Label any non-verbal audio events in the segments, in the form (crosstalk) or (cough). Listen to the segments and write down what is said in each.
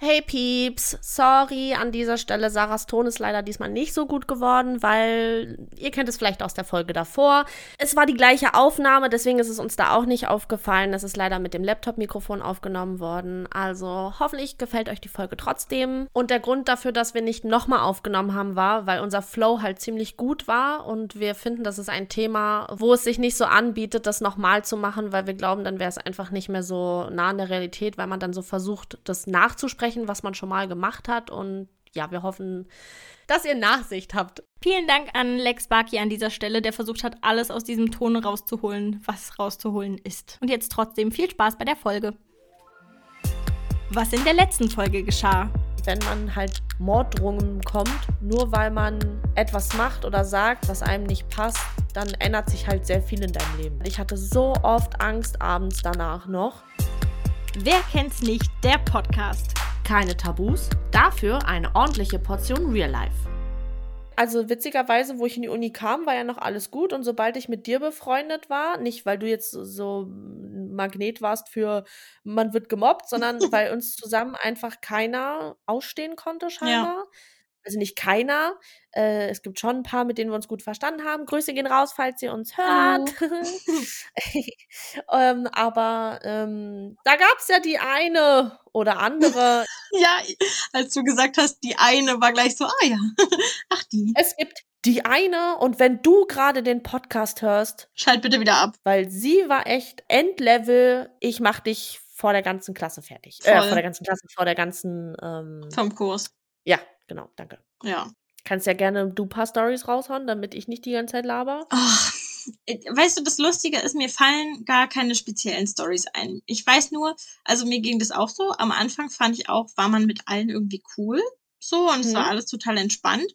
Hey Pieps, sorry an dieser Stelle. Sarahs Ton ist leider diesmal nicht so gut geworden, weil ihr kennt es vielleicht aus der Folge davor. Es war die gleiche Aufnahme, deswegen ist es uns da auch nicht aufgefallen. Es ist leider mit dem Laptop-Mikrofon aufgenommen worden. Also hoffentlich gefällt euch die Folge trotzdem. Und der Grund dafür, dass wir nicht nochmal aufgenommen haben, war, weil unser Flow halt ziemlich gut war und wir finden, das ist ein Thema, wo es sich nicht so anbietet, das nochmal zu machen, weil wir glauben, dann wäre es einfach nicht mehr so nah an der Realität, weil man dann so versucht, das nachzusprechen besprechen, was man schon mal gemacht hat. Und ja, wir hoffen, dass ihr Nachsicht habt. Vielen Dank an Lex Baki an dieser Stelle, der versucht hat, alles aus diesem Ton rauszuholen, was rauszuholen ist. Und jetzt trotzdem viel Spaß bei der Folge. Was in der letzten Folge geschah. Wenn man halt Morddrohungen bekommt, nur weil man etwas macht oder sagt, was einem nicht passt, dann ändert sich halt sehr viel in deinem Leben. Ich hatte so oft Angst abends danach noch. Wer kennt's nicht? Der Podcast. Keine Tabus, dafür eine ordentliche Portion Real Life. Also witzigerweise, wo ich in die Uni kam, war ja noch alles gut. Und sobald ich mit dir befreundet war, nicht weil du jetzt so ein Magnet warst für man wird gemobbt, sondern (laughs) weil uns zusammen einfach keiner ausstehen konnte, scheinbar. Ja also nicht keiner. Äh, es gibt schon ein paar, mit denen wir uns gut verstanden haben. Grüße gehen raus, falls ihr uns hört. (laughs) ähm, aber ähm, da gab es ja die eine oder andere. (laughs) ja, als du gesagt hast, die eine war gleich so, ah ja, (laughs) ach die. Es gibt die eine und wenn du gerade den Podcast hörst, schalt bitte wieder ab, weil sie war echt Endlevel. Ich mach dich vor der ganzen Klasse fertig. Äh, vor der ganzen Klasse, vor der ganzen ähm, vom Kurs. Ja, genau, danke. Ja. Kannst ja gerne du paar Stories raushauen, damit ich nicht die ganze Zeit laber. Oh, weißt du, das Lustige ist, mir fallen gar keine speziellen Stories ein. Ich weiß nur, also mir ging das auch so. Am Anfang fand ich auch, war man mit allen irgendwie cool. So, und mhm. es war mhm. alles total entspannt.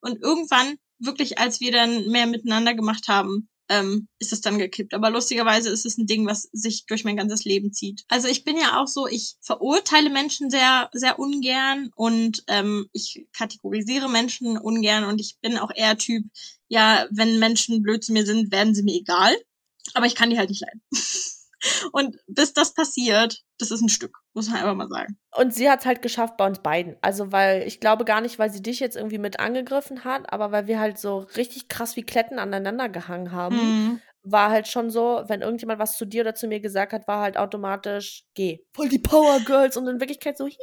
Und irgendwann, wirklich, als wir dann mehr miteinander gemacht haben, ähm, ist es dann gekippt. Aber lustigerweise ist es ein Ding, was sich durch mein ganzes Leben zieht. Also ich bin ja auch so, ich verurteile Menschen sehr, sehr ungern und ähm, ich kategorisiere Menschen ungern und ich bin auch eher Typ, ja, wenn Menschen blöd zu mir sind, werden sie mir egal. Aber ich kann die halt nicht leiden. (laughs) Und bis das passiert, das ist ein Stück, muss man einfach mal sagen. Und sie hat es halt geschafft bei uns beiden. Also, weil ich glaube gar nicht, weil sie dich jetzt irgendwie mit angegriffen hat, aber weil wir halt so richtig krass wie Kletten aneinander gehangen haben, mhm. war halt schon so, wenn irgendjemand was zu dir oder zu mir gesagt hat, war halt automatisch, geh. Voll die Power Girls und in Wirklichkeit so, hihi.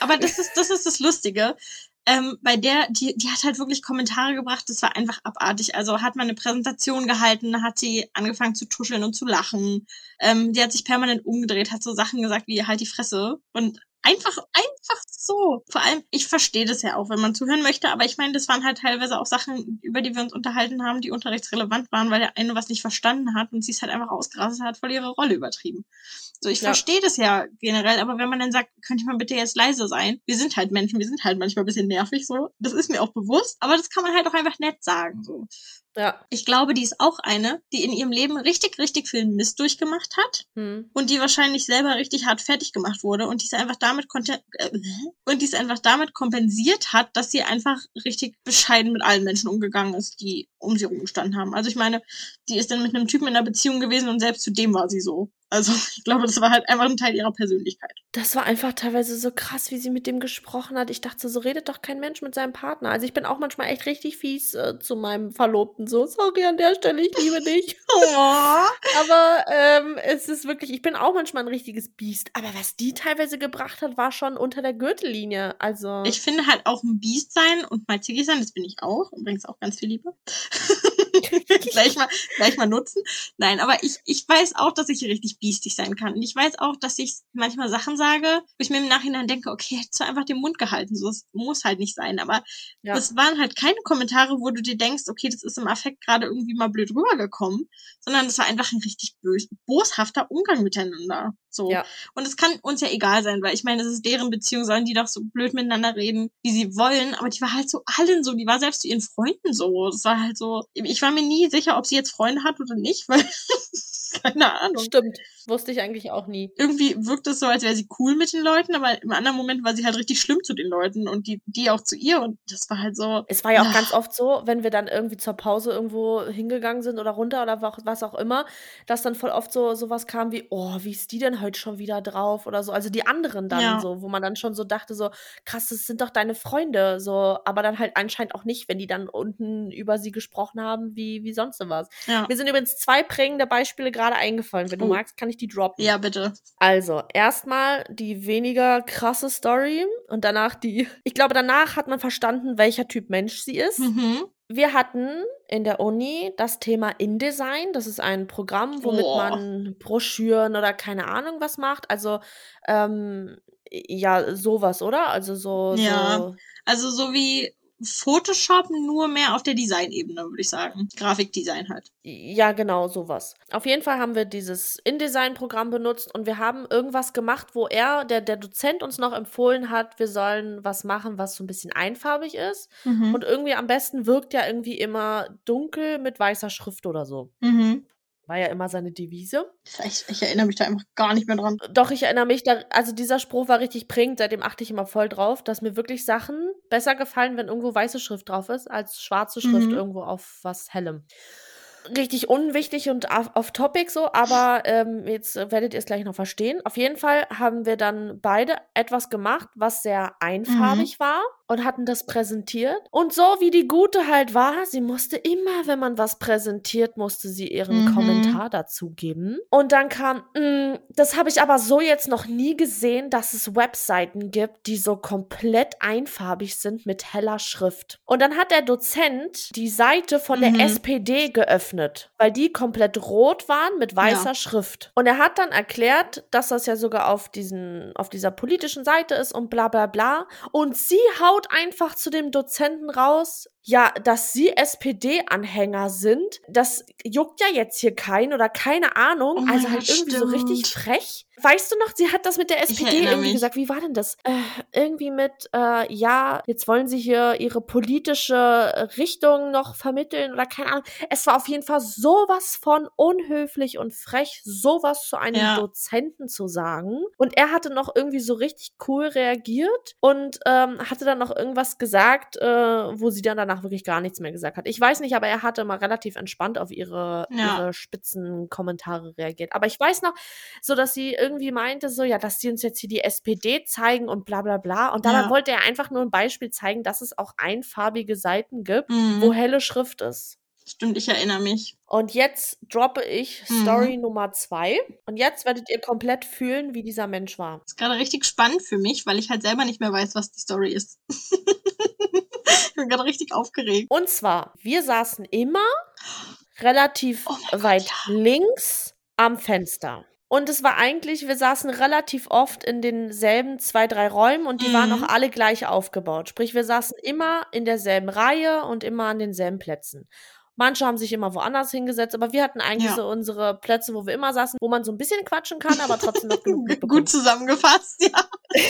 Aber das ist, das ist das Lustige ähm, bei der, die, die hat halt wirklich Kommentare gebracht, das war einfach abartig. Also hat man eine Präsentation gehalten, hat sie angefangen zu tuscheln und zu lachen. Ähm, die hat sich permanent umgedreht, hat so Sachen gesagt wie halt die Fresse. Und Einfach, einfach so. Vor allem, ich verstehe das ja auch, wenn man zuhören möchte, aber ich meine, das waren halt teilweise auch Sachen, über die wir uns unterhalten haben, die unterrichtsrelevant waren, weil der eine was nicht verstanden hat und sie es halt einfach ausgerastet hat, voll ihre Rolle übertrieben. So, ich ja. verstehe das ja generell, aber wenn man dann sagt, könnte man bitte jetzt leise sein? Wir sind halt Menschen, wir sind halt manchmal ein bisschen nervig, so. Das ist mir auch bewusst, aber das kann man halt auch einfach nett sagen, so. Ja. Ich glaube, die ist auch eine, die in ihrem Leben richtig, richtig viel Mist durchgemacht hat hm. und die wahrscheinlich selber richtig hart fertig gemacht wurde und die ist einfach damit äh, und die ist einfach damit kompensiert hat, dass sie einfach richtig bescheiden mit allen Menschen umgegangen ist, die um sie rumgestanden haben. Also ich meine, die ist dann mit einem Typen in einer Beziehung gewesen und selbst zu dem war sie so. Also ich glaube, das war halt einfach ein Teil ihrer Persönlichkeit. Das war einfach teilweise so krass, wie sie mit dem gesprochen hat. Ich dachte, so redet doch kein Mensch mit seinem Partner. Also ich bin auch manchmal echt richtig fies äh, zu meinem Verlobten. So, sorry an der Stelle, ich liebe dich. (laughs) oh. Aber ähm, es ist wirklich, ich bin auch manchmal ein richtiges Biest. Aber was die teilweise gebracht hat, war schon unter der Gürtellinie. Also. Ich finde halt auch ein Biest sein und mal zickig sein, das bin ich auch. Übrigens auch ganz viel Liebe. (laughs) (laughs) gleich, mal, gleich mal nutzen. Nein, aber ich, ich weiß auch, dass ich richtig biestig sein kann. Und ich weiß auch, dass ich manchmal Sachen sage, wo ich mir im Nachhinein denke, okay, hättest du einfach den Mund gehalten. So, es muss halt nicht sein. Aber ja. das waren halt keine Kommentare, wo du dir denkst, okay, das ist im Affekt gerade irgendwie mal blöd rübergekommen, sondern das war einfach ein richtig bös, boshafter Umgang miteinander. So. Ja. Und es kann uns ja egal sein, weil ich meine, es ist deren Beziehung, sollen die doch so blöd miteinander reden, wie sie wollen. Aber die war halt so allen so, die war selbst zu ihren Freunden so. Das war halt so, ich war mir nie sicher, ob sie jetzt Freunde hat oder nicht, weil (laughs) keine Ahnung. Stimmt. Wusste ich eigentlich auch nie. Irgendwie wirkt es so, als wäre sie cool mit den Leuten, aber im anderen Moment war sie halt richtig schlimm zu den Leuten und die, die auch zu ihr und das war halt so. Es war ja auch ach. ganz oft so, wenn wir dann irgendwie zur Pause irgendwo hingegangen sind oder runter oder was auch immer, dass dann voll oft so sowas kam wie, oh, wie ist die denn heute schon wieder drauf oder so. Also die anderen dann ja. so, wo man dann schon so dachte, so, krass, das sind doch deine Freunde, so, aber dann halt anscheinend auch nicht, wenn die dann unten über sie gesprochen haben, wie, wie sonst was. Ja. Mir sind übrigens zwei prägende Beispiele gerade eingefallen. Wenn du oh. magst, kann ich die droppen. Ja, bitte. Also, erstmal die weniger krasse Story und danach die. Ich glaube, danach hat man verstanden, welcher Typ Mensch sie ist. Mhm. Wir hatten in der Uni das Thema InDesign. Das ist ein Programm, womit oh. man Broschüren oder keine Ahnung was macht. Also, ähm, ja, sowas, oder? Also so. Ja. So also so wie Photoshop nur mehr auf der Designebene, würde ich sagen. Grafikdesign halt. Ja, genau, sowas. Auf jeden Fall haben wir dieses InDesign-Programm benutzt und wir haben irgendwas gemacht, wo er, der, der Dozent uns noch empfohlen hat, wir sollen was machen, was so ein bisschen einfarbig ist. Mhm. Und irgendwie am besten wirkt ja irgendwie immer dunkel mit weißer Schrift oder so. Mhm. War ja immer seine Devise. Ich, ich, erinnere mich da einfach gar nicht mehr dran. Doch, ich erinnere mich da, also dieser Spruch war richtig prägend, seitdem achte ich immer voll drauf, dass mir wirklich Sachen besser gefallen, wenn irgendwo weiße Schrift drauf ist, als schwarze Schrift mhm. irgendwo auf was Hellem richtig unwichtig und off-topic so, aber ähm, jetzt werdet ihr es gleich noch verstehen. Auf jeden Fall haben wir dann beide etwas gemacht, was sehr einfarbig mhm. war und hatten das präsentiert. Und so wie die Gute halt war, sie musste immer, wenn man was präsentiert, musste sie ihren mhm. Kommentar dazu geben. Und dann kam, mm, das habe ich aber so jetzt noch nie gesehen, dass es Webseiten gibt, die so komplett einfarbig sind mit heller Schrift. Und dann hat der Dozent die Seite von mhm. der SPD geöffnet, weil die komplett rot waren mit weißer ja. Schrift. Und er hat dann erklärt, dass das ja sogar auf diesen, auf dieser politischen Seite ist und bla bla bla. Und sie haut haut einfach zu dem Dozenten raus, ja, dass sie SPD-Anhänger sind, das juckt ja jetzt hier keinen oder keine Ahnung. Oh also halt irgendwie stimmt. so richtig frech. Weißt du noch, sie hat das mit der SPD irgendwie mich. gesagt. Wie war denn das? Äh, irgendwie mit, äh, ja, jetzt wollen sie hier ihre politische Richtung noch vermitteln oder keine Ahnung. Es war auf jeden Fall sowas von unhöflich und frech, sowas zu einem ja. Dozenten zu sagen. Und er hatte noch irgendwie so richtig cool reagiert und ähm, hatte dann noch irgendwas gesagt, äh, wo sie dann danach danach wirklich gar nichts mehr gesagt hat. Ich weiß nicht, aber er hatte mal relativ entspannt auf ihre, ja. ihre spitzen Kommentare reagiert. Aber ich weiß noch, so dass sie irgendwie meinte, so, ja, dass sie uns jetzt hier die SPD zeigen und bla bla bla. Und dabei ja. wollte er einfach nur ein Beispiel zeigen, dass es auch einfarbige Seiten gibt, mhm. wo helle Schrift ist. Stimmt, ich erinnere mich. Und jetzt droppe ich mhm. Story Nummer zwei. Und jetzt werdet ihr komplett fühlen, wie dieser Mensch war. Das ist gerade richtig spannend für mich, weil ich halt selber nicht mehr weiß, was die Story ist. (laughs) ich bin gerade richtig aufgeregt. Und zwar, wir saßen immer relativ oh weit Gott, ja. links am Fenster. Und es war eigentlich, wir saßen relativ oft in denselben zwei, drei Räumen und die mhm. waren auch alle gleich aufgebaut. Sprich, wir saßen immer in derselben Reihe und immer an denselben Plätzen. Manche haben sich immer woanders hingesetzt, aber wir hatten eigentlich ja. so unsere Plätze, wo wir immer saßen, wo man so ein bisschen quatschen kann, aber trotzdem noch genug (laughs) Gut zusammengefasst, ja. (laughs)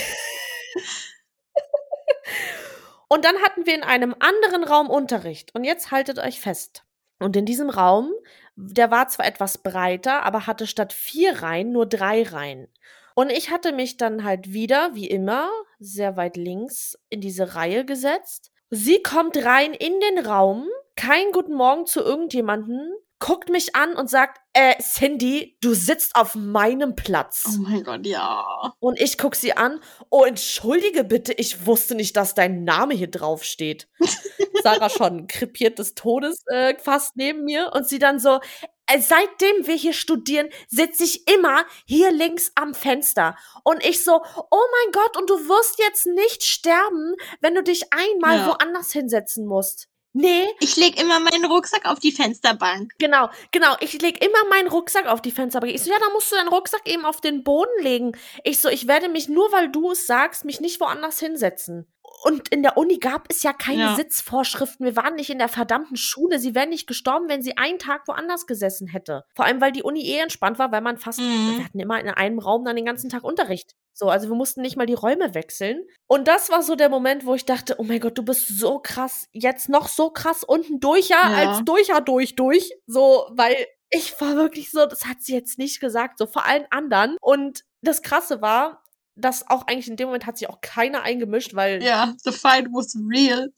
Und dann hatten wir in einem anderen Raum Unterricht. Und jetzt haltet euch fest. Und in diesem Raum, der war zwar etwas breiter, aber hatte statt vier Reihen nur drei Reihen. Und ich hatte mich dann halt wieder, wie immer, sehr weit links in diese Reihe gesetzt. Sie kommt rein in den Raum, kein Guten Morgen zu irgendjemanden, guckt mich an und sagt, äh, Cindy, du sitzt auf meinem Platz. Oh mein Gott, ja. Und ich guck sie an, oh, entschuldige bitte, ich wusste nicht, dass dein Name hier drauf steht. (laughs) Sarah schon krepiert des Todes äh, fast neben mir und sie dann so, äh, seitdem wir hier studieren, sitze ich immer hier links am Fenster. Und ich so, oh mein Gott, und du wirst jetzt nicht sterben, wenn du dich einmal ja. woanders hinsetzen musst. Nee. Ich leg immer meinen Rucksack auf die Fensterbank. Genau, genau. Ich leg immer meinen Rucksack auf die Fensterbank. Ich so, ja, da musst du deinen Rucksack eben auf den Boden legen. Ich so, ich werde mich nur, weil du es sagst, mich nicht woanders hinsetzen. Und in der Uni gab es ja keine ja. Sitzvorschriften. Wir waren nicht in der verdammten Schule. Sie wären nicht gestorben, wenn sie einen Tag woanders gesessen hätte. Vor allem, weil die Uni eh entspannt war, weil man fast, mhm. wir hatten immer in einem Raum dann den ganzen Tag Unterricht. So, also wir mussten nicht mal die Räume wechseln. Und das war so der Moment, wo ich dachte, oh mein Gott, du bist so krass, jetzt noch so krass unten durch, ja, ja. als durcher durch, durch. So, weil ich war wirklich so, das hat sie jetzt nicht gesagt, so vor allen anderen. Und das Krasse war, dass auch eigentlich in dem Moment hat sich auch keiner eingemischt, weil. Ja, the fight was real.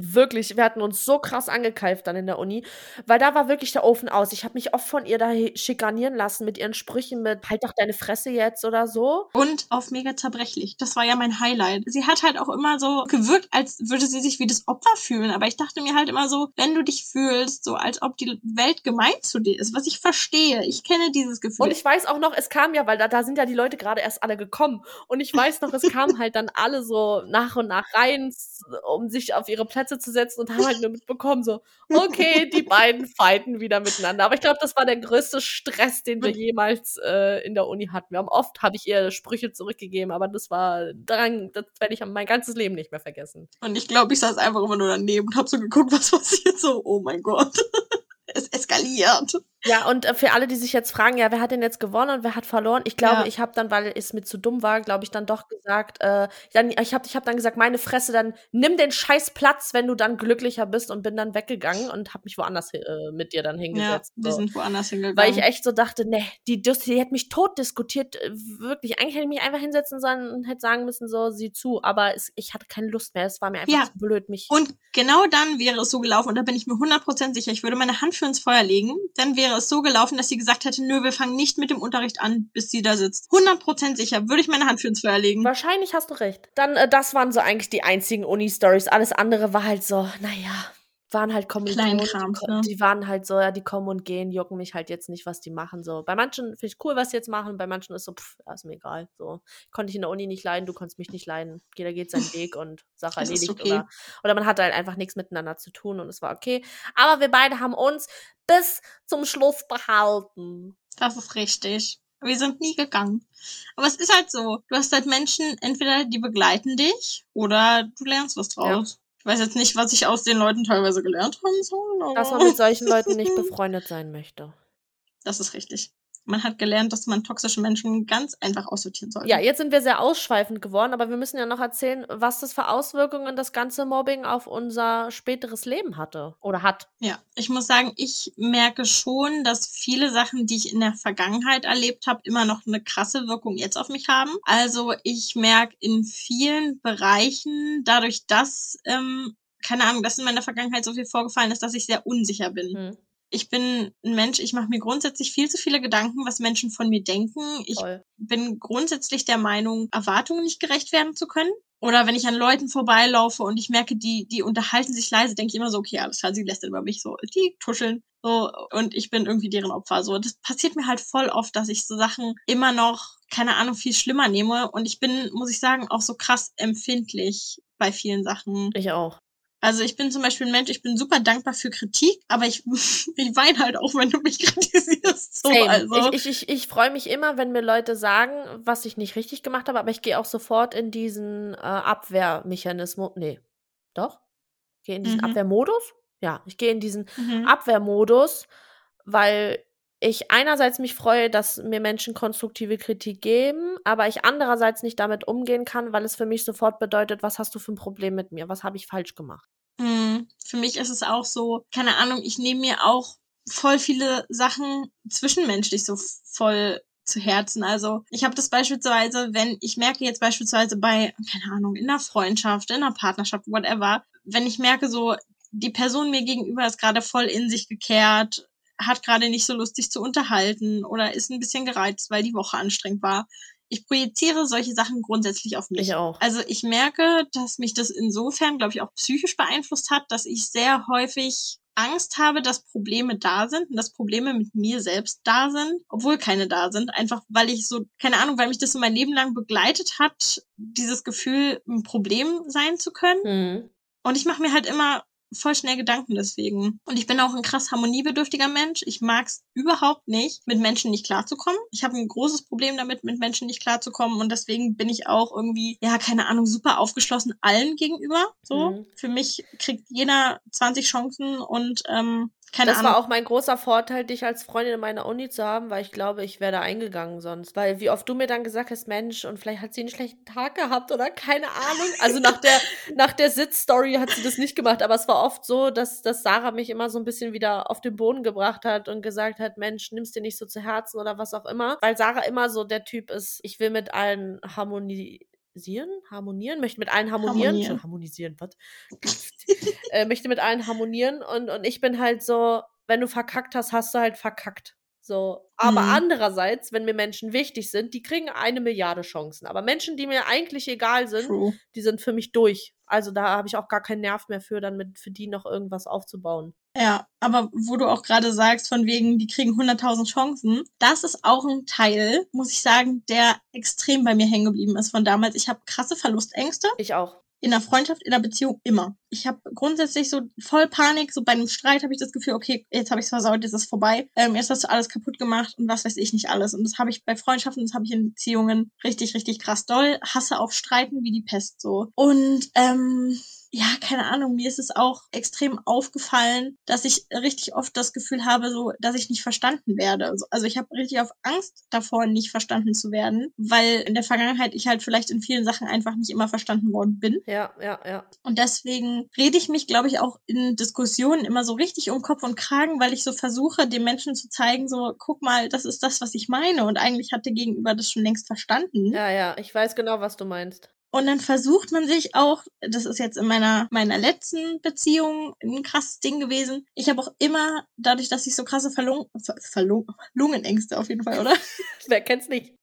wirklich, wir hatten uns so krass angekeift dann in der Uni, weil da war wirklich der Ofen aus. Ich habe mich oft von ihr da schikanieren lassen mit ihren Sprüchen mit halt doch deine Fresse jetzt oder so. Und auf mega zerbrechlich. Das war ja mein Highlight. Sie hat halt auch immer so gewirkt, als würde sie sich wie das Opfer fühlen. Aber ich dachte mir halt immer so, wenn du dich fühlst, so als ob die Welt gemein zu dir ist, was ich verstehe. Ich kenne dieses Gefühl. Und ich weiß auch noch, es kam ja, weil da, da sind ja die Leute gerade erst alle gekommen. Und ich weiß noch, es kamen halt dann alle so nach und nach rein, um sich auf ihre Plätze zu setzen und haben halt nur mitbekommen, so, okay, die beiden fighten wieder miteinander. Aber ich glaube, das war der größte Stress, den wir jemals äh, in der Uni hatten. Wir haben oft, habe ich ihr Sprüche zurückgegeben, aber das war daran, das werde ich mein ganzes Leben nicht mehr vergessen. Und ich glaube, ich saß einfach immer nur daneben und habe so geguckt, was passiert, so, oh mein Gott. (laughs) es eskaliert. Ja, und äh, für alle, die sich jetzt fragen, ja, wer hat denn jetzt gewonnen und wer hat verloren? Ich glaube, ja. ich habe dann, weil es mir zu dumm war, glaube ich, dann doch gesagt, äh, dann, ich habe ich hab dann gesagt, meine Fresse, dann nimm den scheiß Platz, wenn du dann glücklicher bist und bin dann weggegangen und habe mich woanders äh, mit dir dann hingesetzt. Ja, wir so. sind woanders hingegangen. Weil ich echt so dachte, ne, die, die, die hätte mich tot diskutiert, äh, wirklich. Eigentlich hätte ich mich einfach hinsetzen sollen und hätte sagen müssen, so, sieh zu. Aber es, ich hatte keine Lust mehr, es war mir einfach ja. zu blöd, mich. Und genau dann wäre es so gelaufen, und da bin ich mir 100% sicher, ich würde meine Hand für ins Feuer legen, dann wäre es so gelaufen, dass sie gesagt hätte, nö, wir fangen nicht mit dem Unterricht an, bis sie da sitzt. 100% sicher, würde ich meine Hand für ins Feuer legen. Wahrscheinlich hast du recht. Dann, äh, das waren so eigentlich die einzigen Uni-Stories. Alles andere war halt so, naja, waren halt Kommilitonen. Ne? Die waren halt so, ja, die kommen und gehen, jucken mich halt jetzt nicht, was die machen. So. Bei manchen finde ich cool, was sie jetzt machen, bei manchen ist so, pff, ist mir egal. So. Konnte ich in der Uni nicht leiden, du konntest mich nicht leiden. Jeder geht seinen (laughs) Weg und Sache erledigt. Okay. Oder, oder man hatte halt einfach nichts miteinander zu tun und es war okay. Aber wir beide haben uns bis zum Schluss behalten. Das ist richtig. Wir sind nie gegangen. Aber es ist halt so. Du hast halt Menschen, entweder die begleiten dich oder du lernst was draus. Ja. Ich weiß jetzt nicht, was ich aus den Leuten teilweise gelernt haben soll. Dass man mit solchen (laughs) Leuten nicht befreundet sein möchte. Das ist richtig man hat gelernt, dass man toxische Menschen ganz einfach aussortieren soll. Ja, jetzt sind wir sehr ausschweifend geworden, aber wir müssen ja noch erzählen, was das für Auswirkungen das ganze Mobbing auf unser späteres Leben hatte oder hat. Ja, ich muss sagen, ich merke schon, dass viele Sachen, die ich in der Vergangenheit erlebt habe, immer noch eine krasse Wirkung jetzt auf mich haben. Also ich merke in vielen Bereichen, dadurch, dass ähm, keine Ahnung, dass in meiner Vergangenheit so viel vorgefallen ist, dass ich sehr unsicher bin. Hm ich bin ein Mensch, ich mache mir grundsätzlich viel zu viele Gedanken, was Menschen von mir denken. Ich Toll. bin grundsätzlich der Meinung, Erwartungen nicht gerecht werden zu können. Oder wenn ich an Leuten vorbeilaufe und ich merke, die, die unterhalten sich leise, denke ich immer so, okay, alles klar, sie lästern über mich so, die tuscheln so und ich bin irgendwie deren Opfer. So, das passiert mir halt voll oft, dass ich so Sachen immer noch, keine Ahnung, viel schlimmer nehme. Und ich bin, muss ich sagen, auch so krass empfindlich bei vielen Sachen. Ich auch. Also ich bin zum Beispiel ein Mensch, ich bin super dankbar für Kritik, aber ich, (laughs) ich weine halt auch, wenn du mich (laughs) kritisierst. So, also. Ich, ich, ich, ich freue mich immer, wenn mir Leute sagen, was ich nicht richtig gemacht habe, aber ich gehe auch sofort in diesen äh, Abwehrmechanismus. Nee, doch? Ich gehe in diesen mhm. Abwehrmodus? Ja, ich gehe in diesen mhm. Abwehrmodus, weil ich einerseits mich freue, dass mir Menschen konstruktive Kritik geben, aber ich andererseits nicht damit umgehen kann, weil es für mich sofort bedeutet, was hast du für ein Problem mit mir? Was habe ich falsch gemacht? Mm, für mich ist es auch so, keine Ahnung, ich nehme mir auch voll viele Sachen zwischenmenschlich so voll zu Herzen. Also ich habe das beispielsweise, wenn ich merke jetzt beispielsweise bei, keine Ahnung, in einer Freundschaft, in einer Partnerschaft, whatever, wenn ich merke so, die Person mir gegenüber ist gerade voll in sich gekehrt, hat gerade nicht so Lust, sich zu unterhalten oder ist ein bisschen gereizt, weil die Woche anstrengend war. Ich projiziere solche Sachen grundsätzlich auf mich. Ich auch. Also ich merke, dass mich das insofern, glaube ich, auch psychisch beeinflusst hat, dass ich sehr häufig Angst habe, dass Probleme da sind und dass Probleme mit mir selbst da sind, obwohl keine da sind. Einfach weil ich so, keine Ahnung, weil mich das so mein Leben lang begleitet hat, dieses Gefühl, ein Problem sein zu können. Mhm. Und ich mache mir halt immer voll schnell Gedanken deswegen. Und ich bin auch ein krass harmoniebedürftiger Mensch. Ich mag es überhaupt nicht, mit Menschen nicht klarzukommen. Ich habe ein großes Problem damit, mit Menschen nicht klarzukommen. Und deswegen bin ich auch irgendwie, ja, keine Ahnung, super aufgeschlossen allen gegenüber. So. Mhm. Für mich kriegt jeder 20 Chancen und ähm, keine das Ahnung. war auch mein großer Vorteil, dich als Freundin in meiner Uni zu haben, weil ich glaube, ich wäre da eingegangen sonst. Weil wie oft du mir dann gesagt hast, Mensch, und vielleicht hat sie einen schlechten Tag gehabt oder keine Ahnung. Also nach der, (laughs) nach der Sitzstory hat sie das nicht gemacht, aber es war oft so, dass, dass Sarah mich immer so ein bisschen wieder auf den Boden gebracht hat und gesagt hat, Mensch, nimm's dir nicht so zu Herzen oder was auch immer. Weil Sarah immer so der Typ ist, ich will mit allen harmonisieren, harmonieren, möchte mit allen harmonieren, Harmonieren. schon harmonisieren, was? (laughs) äh, möchte mit allen harmonieren und, und ich bin halt so, wenn du verkackt hast, hast du halt verkackt. So. Aber Mhm. andererseits, wenn mir Menschen wichtig sind, die kriegen eine Milliarde Chancen. Aber Menschen, die mir eigentlich egal sind, True. die sind für mich durch. Also da habe ich auch gar keinen Nerv mehr für, dann mit für die noch irgendwas aufzubauen. Ja, aber wo du auch gerade sagst, von wegen, die kriegen 100.000 Chancen, das ist auch ein Teil, muss ich sagen, der extrem bei mir hängen geblieben ist von damals. Ich habe krasse Verlustängste Ich auch. In der Freundschaft, in der Beziehung immer. Ich habe grundsätzlich so voll Panik, so bei einem Streit habe ich das Gefühl, okay, jetzt habe ich es versaut, jetzt ist es vorbei, ähm, jetzt hast du alles kaputt gemacht und was weiß ich nicht alles. Und das habe ich bei Freundschaften, das habe ich in Beziehungen richtig, richtig krass doll. Hasse auf Streiten wie die Pest so. Und ähm, ja, keine Ahnung, mir ist es auch extrem aufgefallen, dass ich richtig oft das Gefühl habe, so, dass ich nicht verstanden werde. Also- ich habe richtig auf Angst davor, nicht verstanden zu werden, weil in der Vergangenheit ich halt vielleicht in vielen Sachen einfach nicht immer verstanden worden bin. Ja, ja, ja. Und deswegen rede ich mich, glaube ich, auch in Diskussionen immer so richtig um Kopf und Kragen, weil ich so versuche, dem Menschen zu zeigen, so, guck mal, das ist das, was ich meine. Und eigentlich hat der Gegenüber das schon längst verstanden. Ja, ja. Ich weiß genau, was du meinst. Und dann versucht man sich auch, das ist jetzt in meiner, meiner letzten Beziehung ein krasses Ding gewesen. Ich habe auch immer, dadurch, dass ich so krasse Verlung, Ver, Verlung, Lungenängste auf jeden Fall, oder? (laughs) Wer kennt's nicht?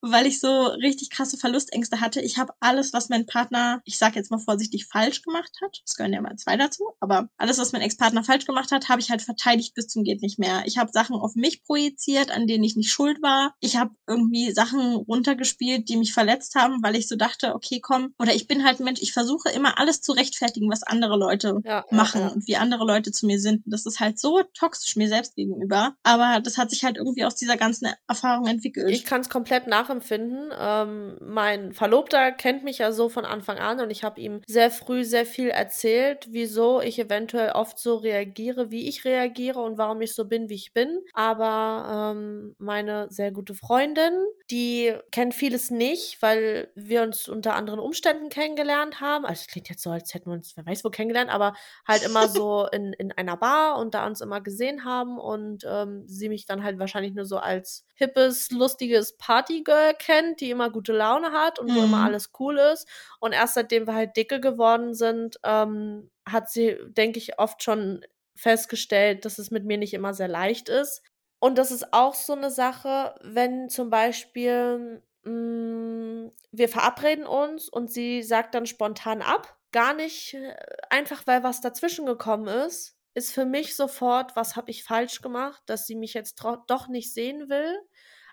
Weil ich so richtig krasse Verlustängste hatte. Ich habe alles, was mein Partner, ich sage jetzt mal vorsichtig, falsch gemacht hat. Es gehören ja mal zwei dazu, aber alles, was mein Ex-Partner falsch gemacht hat, habe ich halt verteidigt bis zum geht nicht mehr. Ich habe Sachen auf mich projiziert, an denen ich nicht schuld war. Ich habe irgendwie Sachen runtergespielt, die mich verletzt haben, weil ich so dachte, okay, komm, oder ich bin halt ein Mensch, ich versuche immer alles zu rechtfertigen, was andere Leute Ja, machen Ja, und wie andere Leute zu mir sind. Das ist halt so toxisch mir selbst gegenüber. Aber das hat sich halt irgendwie aus dieser ganzen Erfahrung entwickelt. Ich kann es komplett nachempfinden. Ähm, mein Verlobter kennt mich ja so von Anfang an und ich habe ihm sehr früh sehr viel erzählt, wieso ich eventuell oft so reagiere, wie ich reagiere und warum ich so bin, wie ich bin. Aber ähm, meine sehr gute Freundin, die kennt vieles nicht, weil wir uns unter anderen Umständen kennengelernt haben. Also es klingt jetzt so, als hätten wir uns, wer weiß wo kennengelernt, aber halt immer so (laughs) in, in einer Bar und da uns immer gesehen haben und ähm, sie mich dann halt wahrscheinlich nur so als hippes, lustiges Partygirl kennt, die immer gute Laune hat und wo immer Mhm. alles cool ist. Und erst seitdem wir halt dicke geworden sind, ähm, hat sie, denke ich, oft schon festgestellt, dass es mit mir nicht immer sehr leicht ist. Und das ist auch so eine Sache, wenn zum Beispiel mh, wir verabreden uns und sie sagt dann spontan ab, gar nicht äh, einfach, weil was dazwischen gekommen ist, ist für mich sofort, was habe ich falsch gemacht, dass sie mich jetzt doch nicht sehen will.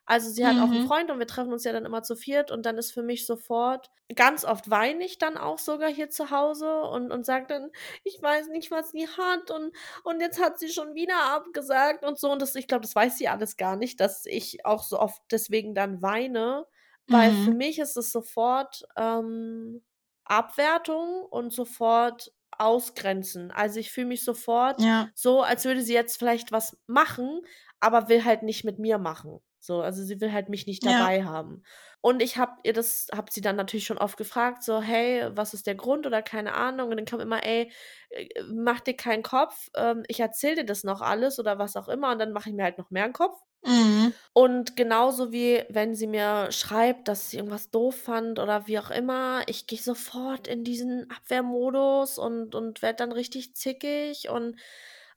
Also sie hat auch einen Mhm. Freund und wir treffen uns ja dann immer zu viert und dann ist für mich sofort, ganz oft weine ich dann auch sogar hier zu Hause und, und sage dann, ich weiß nicht, was sie hat und, und jetzt hat sie schon wieder abgesagt und so. Und das, ich glaube, das weiß sie alles gar nicht, dass ich auch so oft deswegen dann weine, weil für Mhm. mich ist es sofort ähm, Abwertung und sofort Ausgrenzen. Also ich fühle mich sofort Ja. so, als würde sie jetzt vielleicht was machen, aber will halt nicht mit mir machen. So, also sie will halt mich nicht Ja. dabei haben. Und ich habe ihr das, habe sie dann natürlich schon oft gefragt, so, hey, was ist der Grund oder keine Ahnung. Und dann kam immer, ey, äh, mach dir keinen Kopf, ähm, ich erzähle dir das noch alles oder was auch immer. Und dann mache ich mir halt noch mehr einen Kopf. Mhm. Und genauso wie wenn sie mir schreibt, dass sie irgendwas doof fand oder wie auch immer, ich gehe sofort in diesen Abwehrmodus und, und werde dann richtig zickig und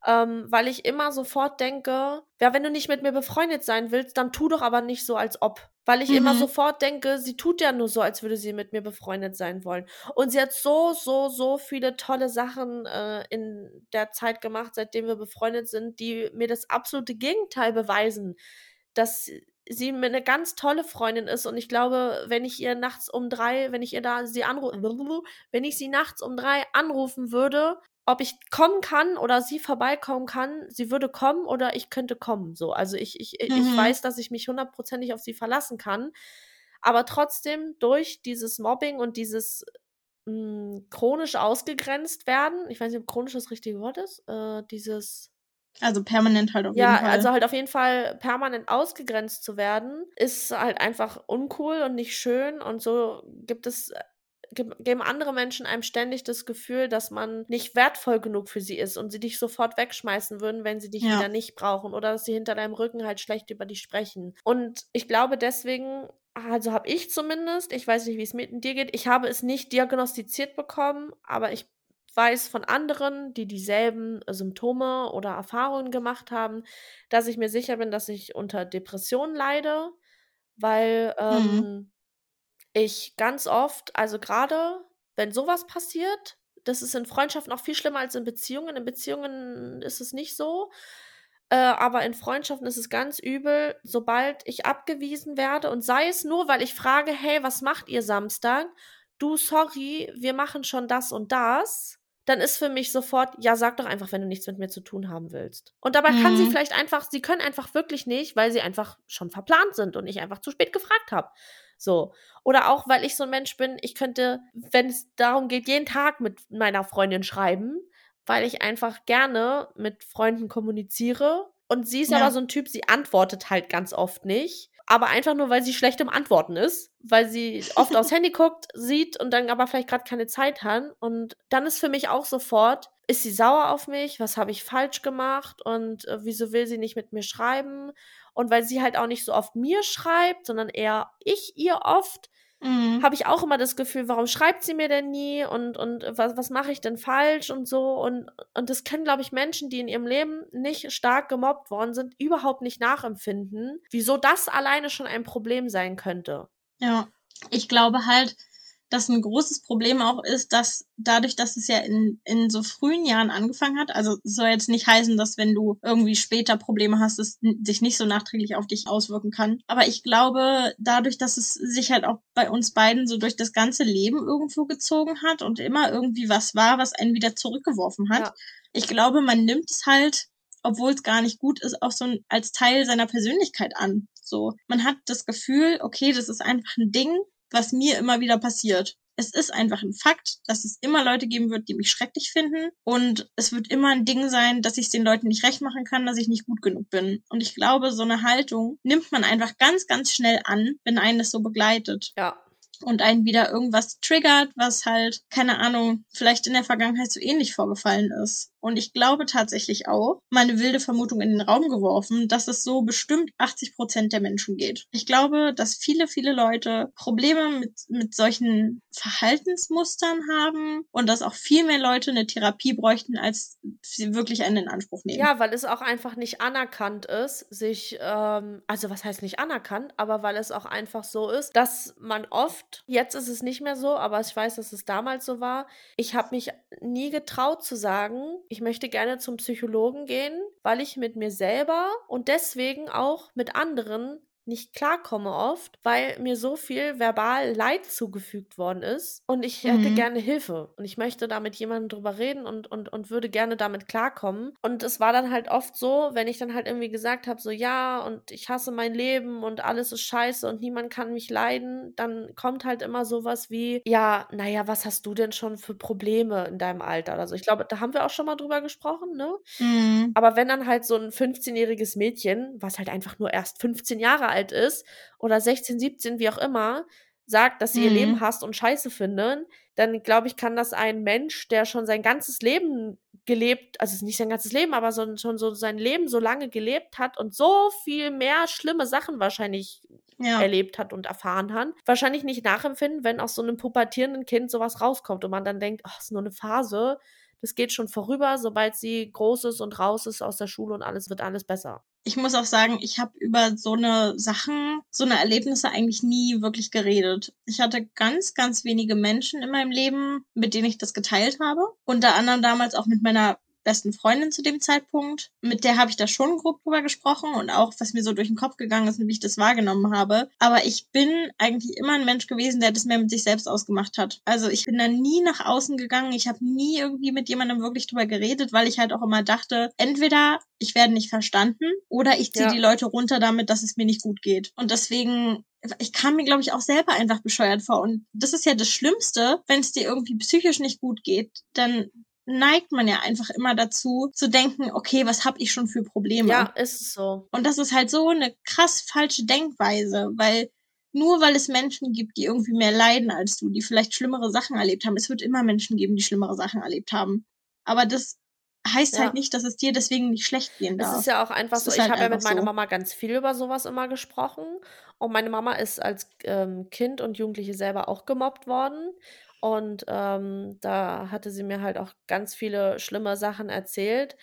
ähm, weil ich immer sofort denke, ja, wenn du nicht mit mir befreundet sein willst, dann tu doch aber nicht so, als ob. Weil ich immer Mhm. sofort denke, sie tut ja nur so, als würde sie mit mir befreundet sein wollen. Und sie hat so, so, so viele tolle Sachen äh, in der Zeit gemacht, seitdem wir befreundet sind, die mir das absolute Gegenteil beweisen, dass sie mir eine ganz tolle Freundin ist. Und ich glaube, wenn ich ihr nachts um drei, wenn ich ihr da sie anrufe, wenn ich sie nachts um drei anrufen würde, ob ich kommen kann oder sie vorbeikommen kann, sie würde kommen oder ich könnte kommen. So, also ich, ich, ich Mhm. weiß, dass ich mich hundertprozentig auf sie verlassen kann. Aber trotzdem durch dieses Mobbing und dieses mh, chronisch ausgegrenzt werden, ich weiß nicht, ob chronisch das richtige Wort ist, äh, dieses Also permanent halt auf ja, jeden Fall. Ja, also halt auf jeden Fall permanent ausgegrenzt zu werden, ist halt einfach uncool und nicht schön. Und so gibt es geben andere Menschen einem ständig das Gefühl, dass man nicht wertvoll genug für sie ist und sie dich sofort wegschmeißen würden, wenn sie dich ja. wieder nicht brauchen oder dass sie hinter deinem Rücken halt schlecht über dich sprechen. Und ich glaube deswegen, also habe ich zumindest, ich weiß nicht, wie es mit dir geht, ich habe es nicht diagnostiziert bekommen, aber ich weiß von anderen, die dieselben Symptome oder Erfahrungen gemacht haben, dass ich mir sicher bin, dass ich unter Depressionen leide, weil mhm. Ich ganz oft, also gerade wenn sowas passiert, das ist in Freundschaften auch viel schlimmer als in Beziehungen. In Beziehungen ist es nicht so. Äh, aber in Freundschaften ist es ganz übel, sobald ich abgewiesen werde und sei es nur, weil ich frage, hey, was macht ihr Samstag? Du, sorry, wir machen schon das und das dann ist für mich sofort, ja, sag doch einfach, wenn du nichts mit mir zu tun haben willst. Und dabei mhm. kann sie mhm. vielleicht einfach, sie können einfach wirklich nicht, weil sie einfach schon verplant sind und ich einfach zu spät gefragt habe. So. Oder auch, weil ich so ein Mensch bin, ich könnte, wenn es darum geht, jeden Tag mit meiner Freundin schreiben, weil ich einfach gerne mit Freunden kommuniziere. Und sie ist ja. aber so ein Typ, sie antwortet halt ganz oft nicht aber einfach nur, weil sie schlecht im Antworten ist, weil sie oft aufs (laughs) Handy guckt, sieht und dann aber vielleicht gerade keine Zeit hat. Und dann ist für mich auch sofort, ist sie sauer auf mich? Was habe ich falsch gemacht? Und äh, wieso will sie nicht mit mir schreiben? Und weil sie halt auch nicht so oft mir schreibt, sondern eher ich ihr oft, Mhm. habe ich auch immer das Gefühl, warum schreibt sie mir denn nie und, und was, was mache ich denn falsch und so. Und, und das können, glaube ich, Menschen, die in ihrem Leben nicht stark gemobbt worden sind, überhaupt nicht nachempfinden, wieso das alleine schon ein Problem sein könnte. Ja, ich glaube halt, dass ein großes Problem auch ist, dass dadurch, dass es ja in, in so frühen Jahren angefangen hat, also soll jetzt nicht heißen, dass wenn du irgendwie später Probleme hast, es sich nicht so nachträglich auf dich auswirken kann. Aber ich glaube, dadurch, dass es sich halt auch bei uns beiden so durch das ganze Leben irgendwo gezogen hat und immer irgendwie was war, was einen wieder zurückgeworfen hat, ja. ich glaube, man nimmt es halt obwohl es gar nicht gut ist, auch so ein, als Teil seiner Persönlichkeit an. So, man hat das Gefühl, okay, das ist einfach ein Ding, was mir immer wieder passiert. Es ist einfach ein Fakt, dass es immer Leute geben wird, die mich schrecklich finden. Und es wird immer ein Ding sein, dass ich es den Leuten nicht recht machen kann, dass ich nicht gut genug bin. Und ich glaube, so eine Haltung nimmt man einfach ganz, ganz schnell an, wenn einen das so begleitet. Ja und einen wieder irgendwas triggert, was halt, keine Ahnung, vielleicht in der Vergangenheit so ähnlich vorgefallen ist. Und ich glaube tatsächlich auch, meine wilde Vermutung in den Raum geworfen, dass es so bestimmt 80 Prozent der Menschen geht. Ich glaube, dass viele, viele Leute Probleme mit, mit solchen Verhaltensmustern haben und dass auch viel mehr Leute eine Therapie bräuchten, als sie wirklich einen in Anspruch nehmen. Ja, weil es auch einfach nicht anerkannt ist, sich, ähm, also was heißt nicht anerkannt, aber weil es auch einfach so ist, dass man oft, jetzt ist es nicht mehr so, aber ich weiß, dass es damals so war, ich habe mich nie getraut zu sagen, ich möchte gerne zum Psychologen gehen, weil ich mit mir selber und deswegen auch mit anderen nicht klarkomme oft, weil mir so viel verbal Leid zugefügt worden ist und ich mhm. hätte gerne Hilfe und ich möchte da mit jemandem drüber reden und, und, und würde gerne damit klarkommen. Und es war dann halt oft so, wenn ich dann halt irgendwie gesagt habe, so ja und ich hasse mein Leben und alles ist scheiße und niemand kann mich leiden, dann kommt halt immer sowas wie, ja, naja, was hast du denn schon für Probleme in deinem Alter? Also ich glaube, da haben wir auch schon mal drüber gesprochen, ne? Mhm. Aber wenn dann halt so ein 15-jähriges Mädchen, was halt einfach nur erst 15 Jahre alt alt ist oder 16, 17, wie auch immer, sagt, dass sie mhm. ihr Leben mhm. hasst und scheiße finden, dann glaube ich, kann das ein Mensch, der schon sein ganzes Leben gelebt, also nicht sein ganzes Leben, aber so, schon so sein Leben so lange gelebt hat und so viel mehr schlimme Sachen wahrscheinlich ja. erlebt hat und erfahren hat, wahrscheinlich nicht nachempfinden, wenn aus so einem pubertierenden Kind sowas rauskommt und man dann denkt, ach, ist nur eine Phase, das geht schon vorüber, sobald sie groß ist und raus ist aus der Schule und alles wird alles besser. Ich muss auch sagen, ich habe über so eine Sachen, so eine Erlebnisse eigentlich nie wirklich geredet. Ich hatte ganz, ganz wenige Menschen in meinem Leben, mit denen ich das geteilt habe. Unter anderem damals auch mit meiner besten Freundin zu dem Zeitpunkt. Mit der habe ich da schon grob drüber gesprochen und auch, was mir so durch den Kopf gegangen ist und wie ich das wahrgenommen habe. Aber ich bin eigentlich immer ein Mensch gewesen, der das mehr mit sich selbst ausgemacht hat. Also ich bin da nie nach außen gegangen. Ich habe nie irgendwie mit jemandem wirklich drüber geredet, weil ich halt auch immer dachte, entweder ich werde nicht verstanden oder ich ziehe ja. die Leute runter damit, dass es mir nicht gut geht. Und deswegen ich kam mir, glaube ich, auch selber einfach bescheuert vor. Und das ist ja das Schlimmste, wenn es dir irgendwie psychisch nicht gut geht, dann neigt man ja einfach immer dazu, zu denken, okay, was habe ich schon für Probleme? Ja, ist es so. Und das ist halt so eine krass falsche Denkweise, weil nur weil es Menschen gibt, die irgendwie mehr leiden als du, die vielleicht schlimmere Sachen erlebt haben, es wird immer Menschen geben, die schlimmere Sachen erlebt haben. Aber das heißt ja. halt nicht, dass es dir deswegen nicht schlecht gehen darf. Es ist ja auch einfach das so, ich halt habe ja mit meiner so. Mama ganz viel über sowas immer gesprochen. Und meine Mama ist als ähm, Kind und Jugendliche selber auch gemobbt worden. Und ähm, da hatte sie mir halt auch ganz viele schlimme Sachen erzählt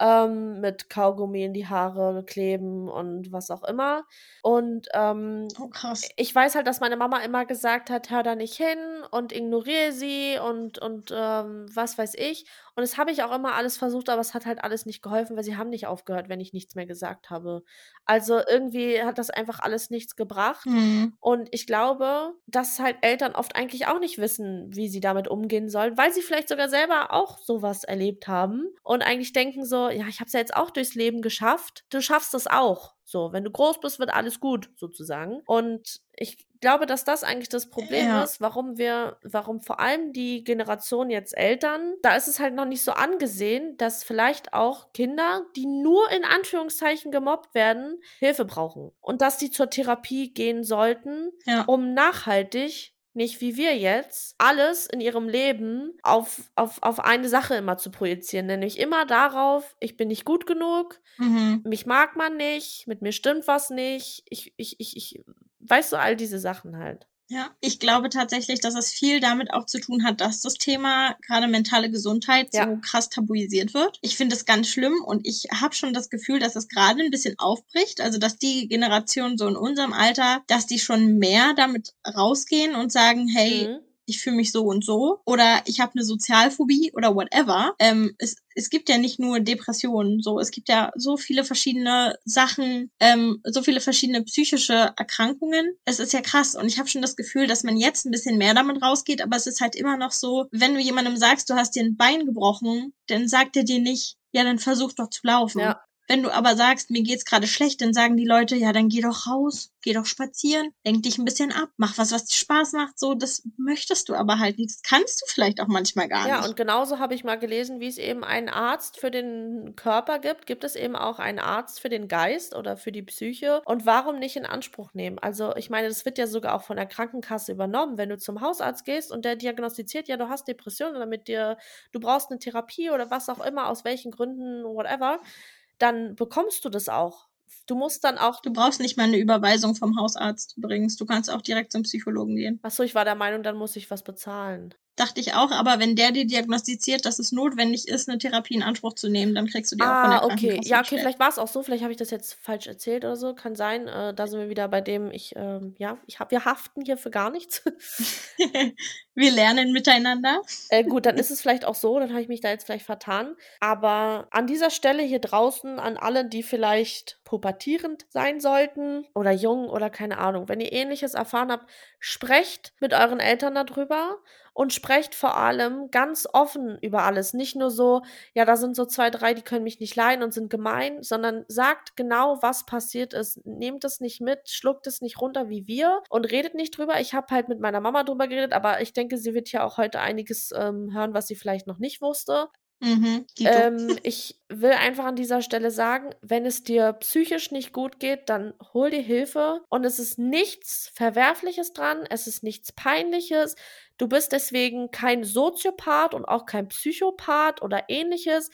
ähm, mit Kaugummi in die Haare kleben und was auch immer. Und ähm, oh, ich weiß halt, dass meine Mama immer gesagt hat, hör da nicht hin und ignoriere sie und, und ähm, was weiß ich. Und das habe ich auch immer alles versucht, aber es hat halt alles nicht geholfen, weil sie haben nicht aufgehört, wenn ich nichts mehr gesagt habe. Also irgendwie hat das einfach alles nichts gebracht. Mhm. Und ich glaube, dass halt Eltern oft eigentlich auch nicht wissen, wie sie damit umgehen sollen, weil sie vielleicht sogar selber auch sowas erlebt haben und eigentlich denken so, ja, ich habe es ja jetzt auch durchs Leben geschafft, du schaffst es auch. So, wenn du groß bist, wird alles gut, sozusagen. Und ich glaube, dass das eigentlich das Problem ja. ist, warum wir, warum vor allem die Generation jetzt Eltern, da ist es halt noch nicht so angesehen, dass vielleicht auch Kinder, die nur in Anführungszeichen gemobbt werden, Hilfe brauchen. Und dass die zur Therapie gehen sollten, ja. um nachhaltig nicht wie wir jetzt, alles in ihrem Leben auf, auf, auf eine Sache immer zu projizieren. Nämlich immer darauf, ich bin nicht gut genug, mhm. mich mag man nicht, mit mir stimmt was nicht, ich, ich, ich, ich, weißt du, all diese Sachen halt. Ja, ich glaube tatsächlich, dass es viel damit auch zu tun hat, dass das Thema gerade mentale Gesundheit ja. so krass tabuisiert wird. Ich finde es ganz schlimm und ich habe schon das Gefühl, dass es gerade ein bisschen aufbricht. Also, dass die Generation so in unserem Alter, dass die schon mehr damit rausgehen und sagen, hey, mhm ich fühle mich so und so oder ich habe eine Sozialphobie oder whatever. Ähm, es, es gibt ja nicht nur Depressionen, so es gibt ja so viele verschiedene Sachen, ähm, so viele verschiedene psychische Erkrankungen. Es ist ja krass und ich habe schon das Gefühl, dass man jetzt ein bisschen mehr damit rausgeht, aber es ist halt immer noch so, wenn du jemandem sagst, du hast dir ein Bein gebrochen, dann sagt er dir nicht, ja, dann versuch doch zu laufen. Ja. Wenn du aber sagst, mir geht's gerade schlecht, dann sagen die Leute, ja, dann geh doch raus, geh doch spazieren, lenk dich ein bisschen ab, mach was, was dir Spaß macht. So, das möchtest du aber halt nicht. Das kannst du vielleicht auch manchmal gar ja, nicht. Ja, und genauso habe ich mal gelesen, wie es eben einen Arzt für den Körper gibt, gibt es eben auch einen Arzt für den Geist oder für die Psyche. Und warum nicht in Anspruch nehmen? Also, ich meine, das wird ja sogar auch von der Krankenkasse übernommen. Wenn du zum Hausarzt gehst und der diagnostiziert, ja, du hast Depressionen oder mit dir, du brauchst eine Therapie oder was auch immer, aus welchen Gründen, whatever dann bekommst du das auch. Du musst dann auch. Du brauchst nicht mal eine Überweisung vom Hausarzt übrigens. Du kannst auch direkt zum Psychologen gehen. Achso, ich war der Meinung, dann muss ich was bezahlen. Dachte ich auch, aber wenn der dir diagnostiziert, dass es notwendig ist, eine Therapie in Anspruch zu nehmen, dann kriegst du die ah, auch von der Ah, okay. Ja, okay, vielleicht war es auch so, vielleicht habe ich das jetzt falsch erzählt oder so. Kann sein. Äh, da sind wir wieder bei dem, ich, äh, ja, ich hab, wir haften hier für gar nichts. (laughs) wir lernen miteinander. Äh, gut, dann ist es vielleicht auch so, dann habe ich mich da jetzt vielleicht vertan. Aber an dieser Stelle hier draußen, an alle, die vielleicht pubertierend sein sollten oder jung oder keine Ahnung, wenn ihr ähnliches erfahren habt, sprecht mit euren Eltern darüber und sprecht vor allem ganz offen über alles. Nicht nur so, ja, da sind so zwei, drei, die können mich nicht leiden und sind gemein, sondern sagt genau, was passiert ist. Nehmt es nicht mit, schluckt es nicht runter wie wir und redet nicht drüber. Ich habe halt mit meiner Mama drüber geredet, aber ich denke, sie wird ja auch heute einiges ähm, hören, was sie vielleicht noch nicht wusste. Mhm, ähm, ich will einfach an dieser Stelle sagen, wenn es dir psychisch nicht gut geht, dann hol dir Hilfe. Und es ist nichts Verwerfliches dran, es ist nichts Peinliches. Du bist deswegen kein Soziopath und auch kein Psychopath oder ähnliches.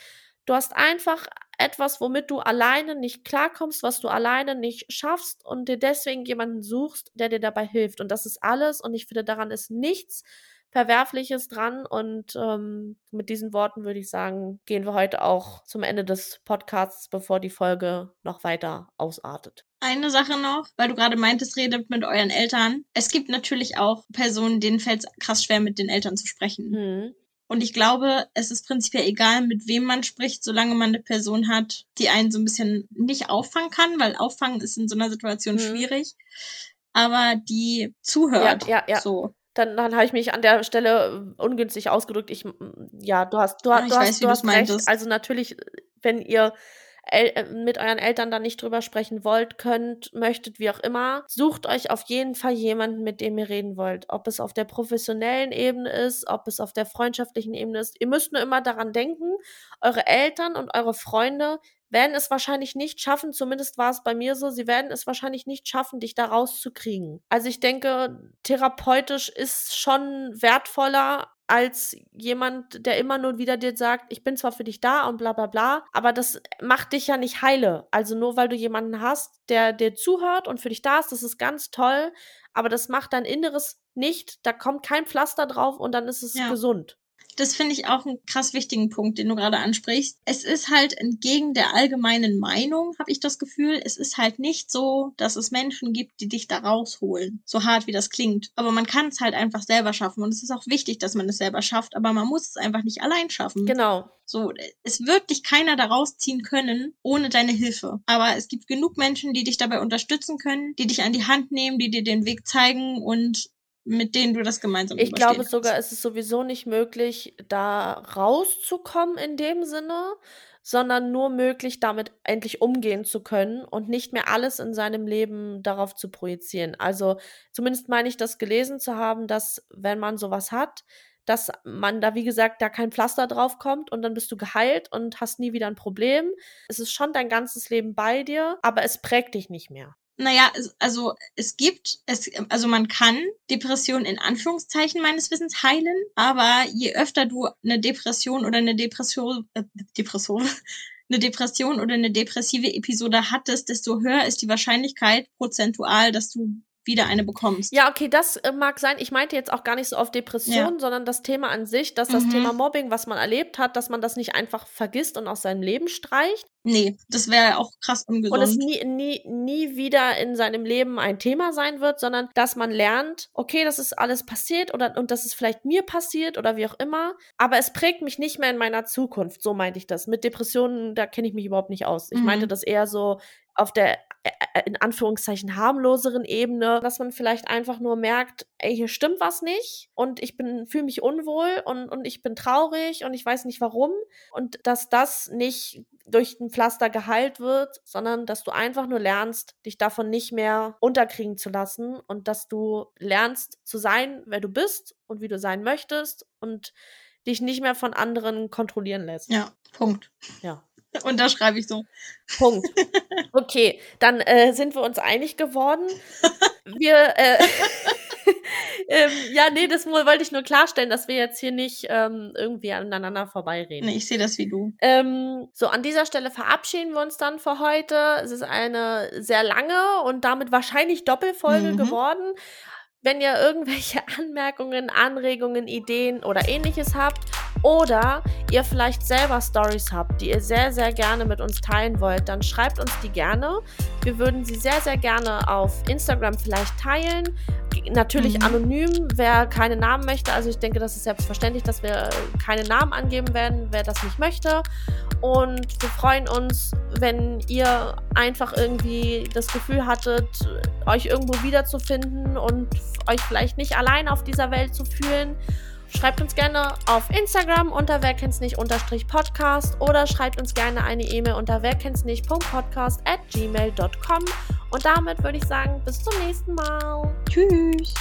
Du hast einfach etwas, womit du alleine nicht klarkommst, was du alleine nicht schaffst und dir deswegen jemanden suchst, der dir dabei hilft. Und das ist alles. Und ich finde, daran ist nichts Verwerfliches dran. Und ähm, mit diesen Worten würde ich sagen, gehen wir heute auch zum Ende des Podcasts, bevor die Folge noch weiter ausartet. Eine Sache noch, weil du gerade meintest, redet mit euren Eltern. Es gibt natürlich auch Personen, denen fällt es krass schwer, mit den Eltern zu sprechen. Mhm. Und ich glaube, es ist prinzipiell egal, mit wem man spricht, solange man eine Person hat, die einen so ein bisschen nicht auffangen kann, weil auffangen ist in so einer Situation mhm. schwierig, aber die zuhört. Ja, ja, ja. So dann, dann habe ich mich an der Stelle äh, ungünstig ausgedrückt. Ich, ja, du hast, du, ah, du weiß, hast, du hast recht. Also natürlich, wenn ihr El äh, mit euren Eltern da nicht drüber sprechen wollt, könnt, möchtet, wie auch immer, sucht euch auf jeden Fall jemanden, mit dem ihr reden wollt. Ob es auf der professionellen Ebene ist, ob es auf der freundschaftlichen Ebene ist. Ihr müsst nur immer daran denken, eure Eltern und eure Freunde werden es wahrscheinlich nicht schaffen, zumindest war es bei mir so, sie werden es wahrscheinlich nicht schaffen, dich da rauszukriegen. Also ich denke, therapeutisch ist schon wertvoller als jemand, der immer nur wieder dir sagt, ich bin zwar für dich da und bla bla bla, aber das macht dich ja nicht heile. Also nur weil du jemanden hast, der dir zuhört und für dich da ist, das ist ganz toll, aber das macht dein Inneres nicht, da kommt kein Pflaster drauf und dann ist es ja. gesund das finde ich auch einen krass wichtigen Punkt, den du gerade ansprichst. Es ist halt entgegen der allgemeinen Meinung, habe ich das Gefühl, es ist halt nicht so, dass es Menschen gibt, die dich da rausholen. So hart wie das klingt. Aber man kann es halt einfach selber schaffen. Und es ist auch wichtig, dass man es selber schafft, aber man muss es einfach nicht allein schaffen. Genau. So, es wird dich keiner da rausziehen können ohne deine Hilfe. Aber es gibt genug Menschen, die dich dabei unterstützen können, die dich an die Hand nehmen, die dir den Weg zeigen und mit denen du das gemeinsam Ich glaube sogar, es ist sowieso nicht möglich, da rauszukommen in dem Sinne, sondern nur möglich, damit endlich umgehen zu können und nicht mehr alles in seinem Leben darauf zu projizieren. Also zumindest meine ich das gelesen zu haben, dass wenn man sowas hat, dass man da, wie gesagt, da kein Pflaster drauf kommt und dann bist du geheilt und hast nie wieder ein Problem. Es ist schon dein ganzes Leben bei dir, aber es prägt dich nicht mehr. Naja, also es gibt, es, also man kann Depressionen in Anführungszeichen meines Wissens heilen, aber je öfter du eine Depression oder eine Depression, äh, Depression, (laughs) eine Depression oder eine depressive Episode hattest, desto höher ist die Wahrscheinlichkeit prozentual, dass du wieder eine bekommst. Ja, okay, das äh, mag sein. Ich meinte jetzt auch gar nicht so auf Depression, ja. sondern das Thema an sich, dass das mhm. Thema Mobbing, was man erlebt hat, dass man das nicht einfach vergisst und aus seinem Leben streicht. Nee, das wäre auch krass ungesund. Und es nie, nie, nie wieder in seinem Leben ein Thema sein wird, sondern dass man lernt, okay, das ist alles passiert oder und das ist vielleicht mir passiert oder wie auch immer, aber es prägt mich nicht mehr in meiner Zukunft. So meinte ich das. Mit Depressionen, da kenne ich mich überhaupt nicht aus. Ich mhm. meinte das eher so auf der in Anführungszeichen harmloseren Ebene, dass man vielleicht einfach nur merkt, ey, hier stimmt was nicht und ich bin fühle mich unwohl und und ich bin traurig und ich weiß nicht warum und dass das nicht durch ein Pflaster geheilt wird, sondern dass du einfach nur lernst, dich davon nicht mehr unterkriegen zu lassen und dass du lernst zu sein, wer du bist und wie du sein möchtest und dich nicht mehr von anderen kontrollieren lässt. Ja, Punkt. Ja. Und da schreibe ich so. Punkt. Okay, dann äh, sind wir uns einig geworden. Wir, äh, (laughs) ähm, ja, nee, das wollte ich nur klarstellen, dass wir jetzt hier nicht ähm, irgendwie aneinander vorbeireden. Nee, ich sehe das wie du. Ähm, so, an dieser Stelle verabschieden wir uns dann für heute. Es ist eine sehr lange und damit wahrscheinlich Doppelfolge mhm. geworden. Wenn ihr irgendwelche (laughs) Anmerkungen, Anregungen, Ideen oder ähnliches habt oder ihr vielleicht selber Stories habt, die ihr sehr, sehr gerne mit uns teilen wollt, dann schreibt uns die gerne. Wir würden sie sehr, sehr gerne auf Instagram vielleicht teilen. Natürlich mhm. anonym, wer keine Namen möchte. Also ich denke, das ist selbstverständlich, dass wir keine Namen angeben werden, wer das nicht möchte. Und wir freuen uns, wenn ihr einfach irgendwie das Gefühl hattet, euch irgendwo wiederzufinden und euch vielleicht nicht allein auf dieser Welt zu fühlen. Schreibt uns gerne auf Instagram unter wer kennt's nicht unterstrich Podcast oder schreibt uns gerne eine E-Mail unter wer at gmail.com. Und damit würde ich sagen, bis zum nächsten Mal. Tschüss.